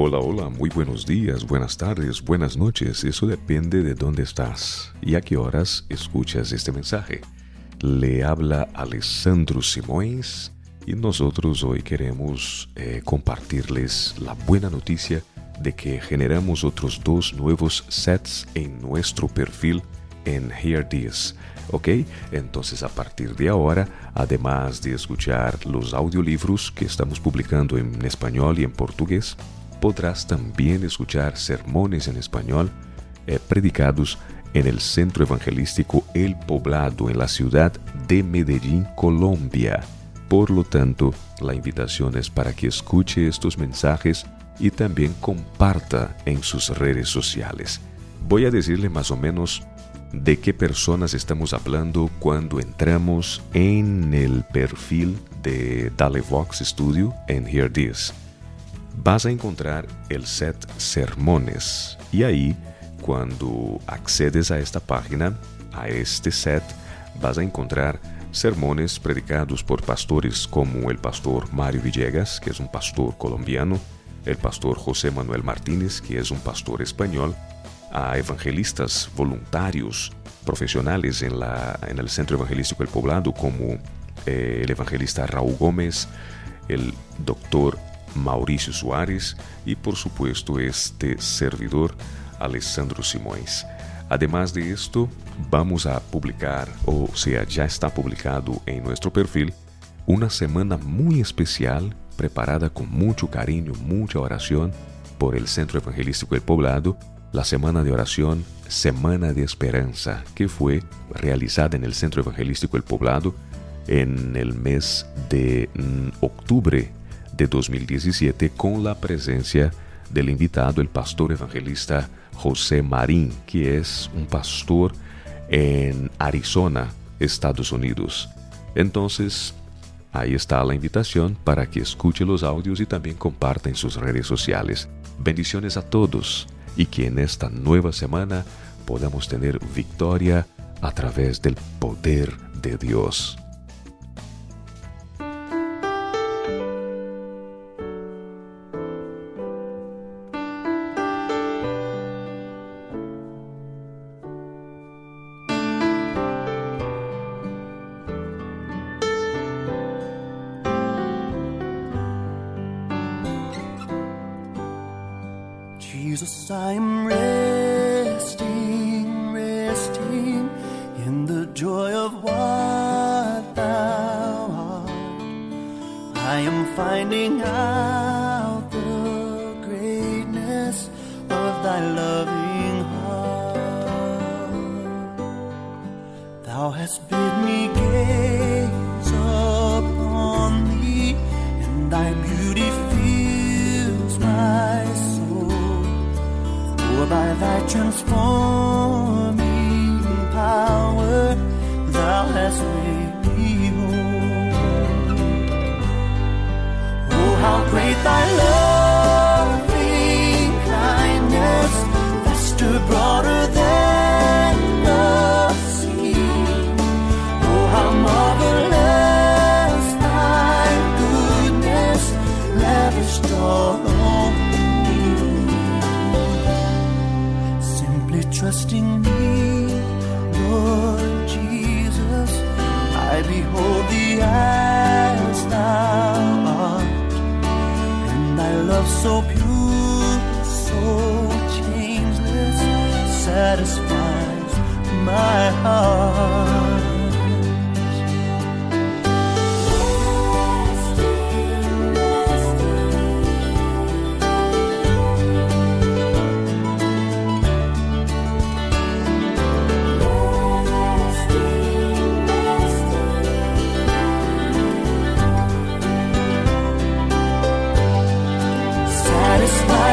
Hola, hola, muy buenos días, buenas tardes, buenas noches. Eso depende de dónde estás y a qué horas escuchas este mensaje. Le habla Alessandro Simões y nosotros hoy queremos eh, compartirles la buena noticia de que generamos otros dos nuevos sets en nuestro perfil en Hear This. ¿Ok? Entonces a partir de ahora, además de escuchar los audiolibros que estamos publicando en español y en portugués, podrás también escuchar sermones en español eh, predicados en el Centro Evangelístico El Poblado en la ciudad de Medellín, Colombia. Por lo tanto, la invitación es para que escuche estos mensajes y también comparta en sus redes sociales. Voy a decirle más o menos de qué personas estamos hablando cuando entramos en el perfil de Dale Vox Studio en Hear This. Vas a encontrar el set Sermones. Y ahí cuando accedes a esta página, a este set, vas a encontrar sermones predicados por pastores como el pastor Mario Villegas, que es un pastor colombiano, el pastor José Manuel Martínez, que es un pastor español, a evangelistas voluntarios profesionales en, la, en el Centro Evangelístico del Poblado, como eh, el evangelista Raúl Gómez, el doctor Mauricio Suárez y por supuesto este servidor Alessandro Simões. Además de esto, vamos a publicar, o sea, ya está publicado en nuestro perfil, una semana muy especial preparada con mucho cariño, mucha oración por el Centro Evangelístico del Poblado la semana de oración Semana de Esperanza, que fue realizada en el Centro Evangelístico El Poblado en el mes de mm, octubre de 2017 con la presencia del invitado, el pastor evangelista José Marín, que es un pastor en Arizona, Estados Unidos. Entonces, ahí está la invitación para que escuche los audios y también comparta en sus redes sociales. Bendiciones a todos y que en esta nueva semana podamos tener victoria a través del poder de Dios. Jesus, I'm resting, resting in the joy of what thou art. I am finding out the greatness of thy loving heart. Thou hast bid me gaze upon thee, and thy beauty transforming power, thou hast me. Oh, how great thy loving Trusting me, Lord Jesus, I behold the eyes thou art, and thy love so pure, so changeless, satisfies my heart.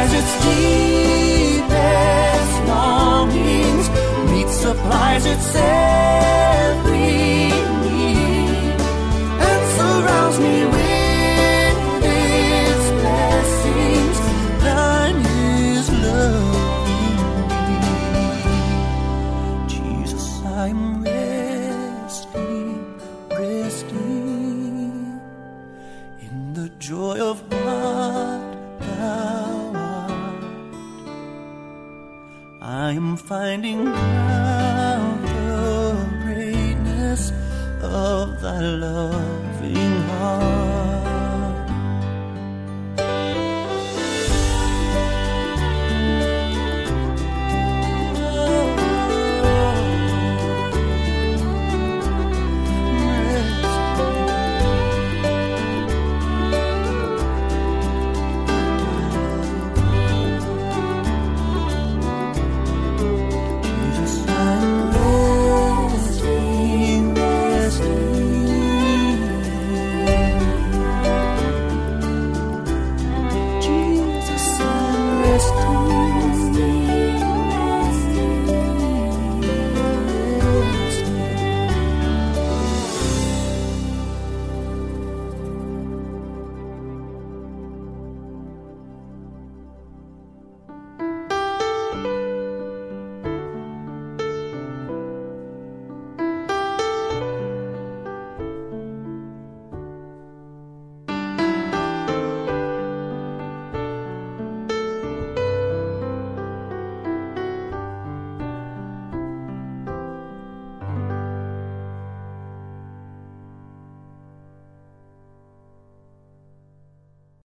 Satisfies its deepest longings, meets, supplies its I'm finding out the greatness of thy loving heart.